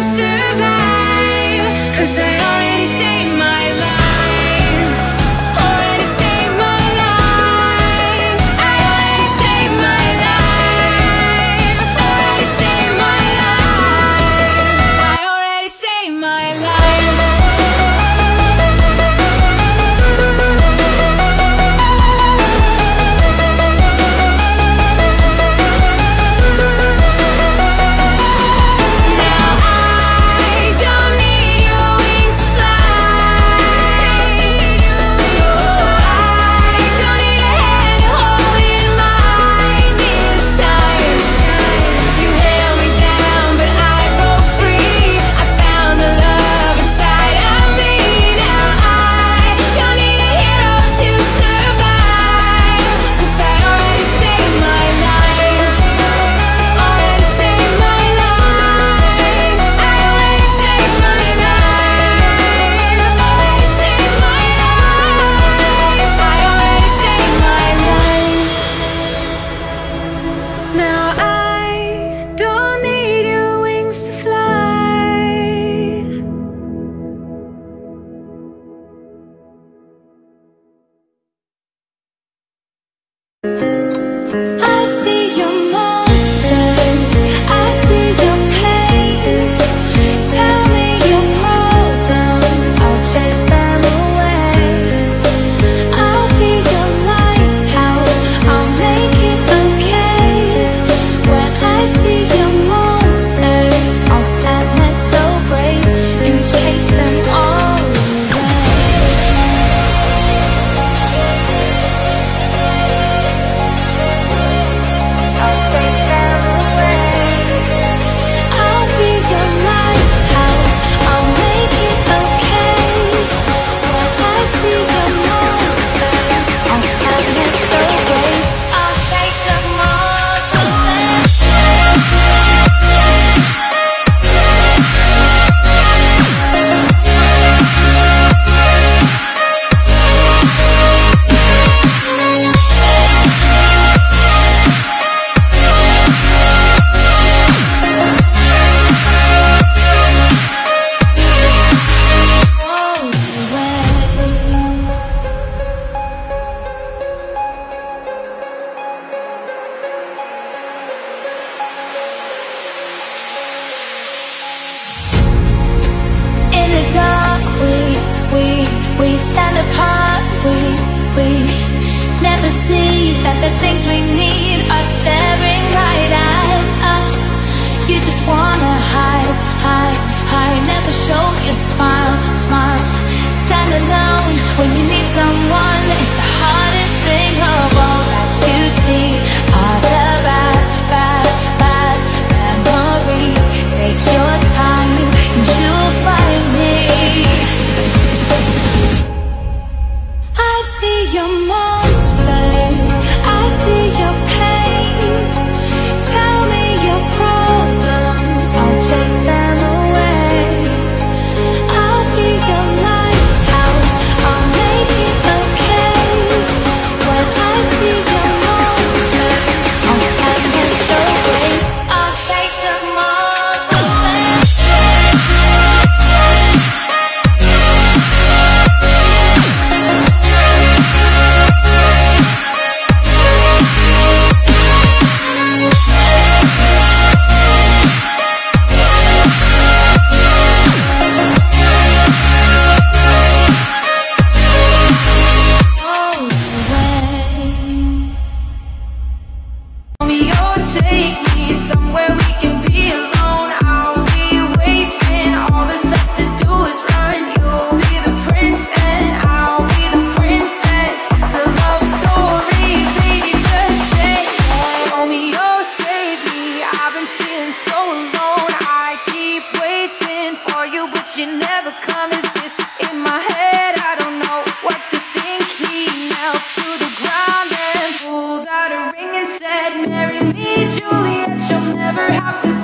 survive. Cause I already saved my life. We stand apart, we, we never see that the things we need are staring right at us. You just wanna hide, hide, hide, never show your smile, smile. Stand alone. feeling so alone. I keep waiting for you, but you never come. Is this in my head? I don't know what to think. He knelt to the ground and pulled out a ring and said, Marry me, Juliet. You'll never have to.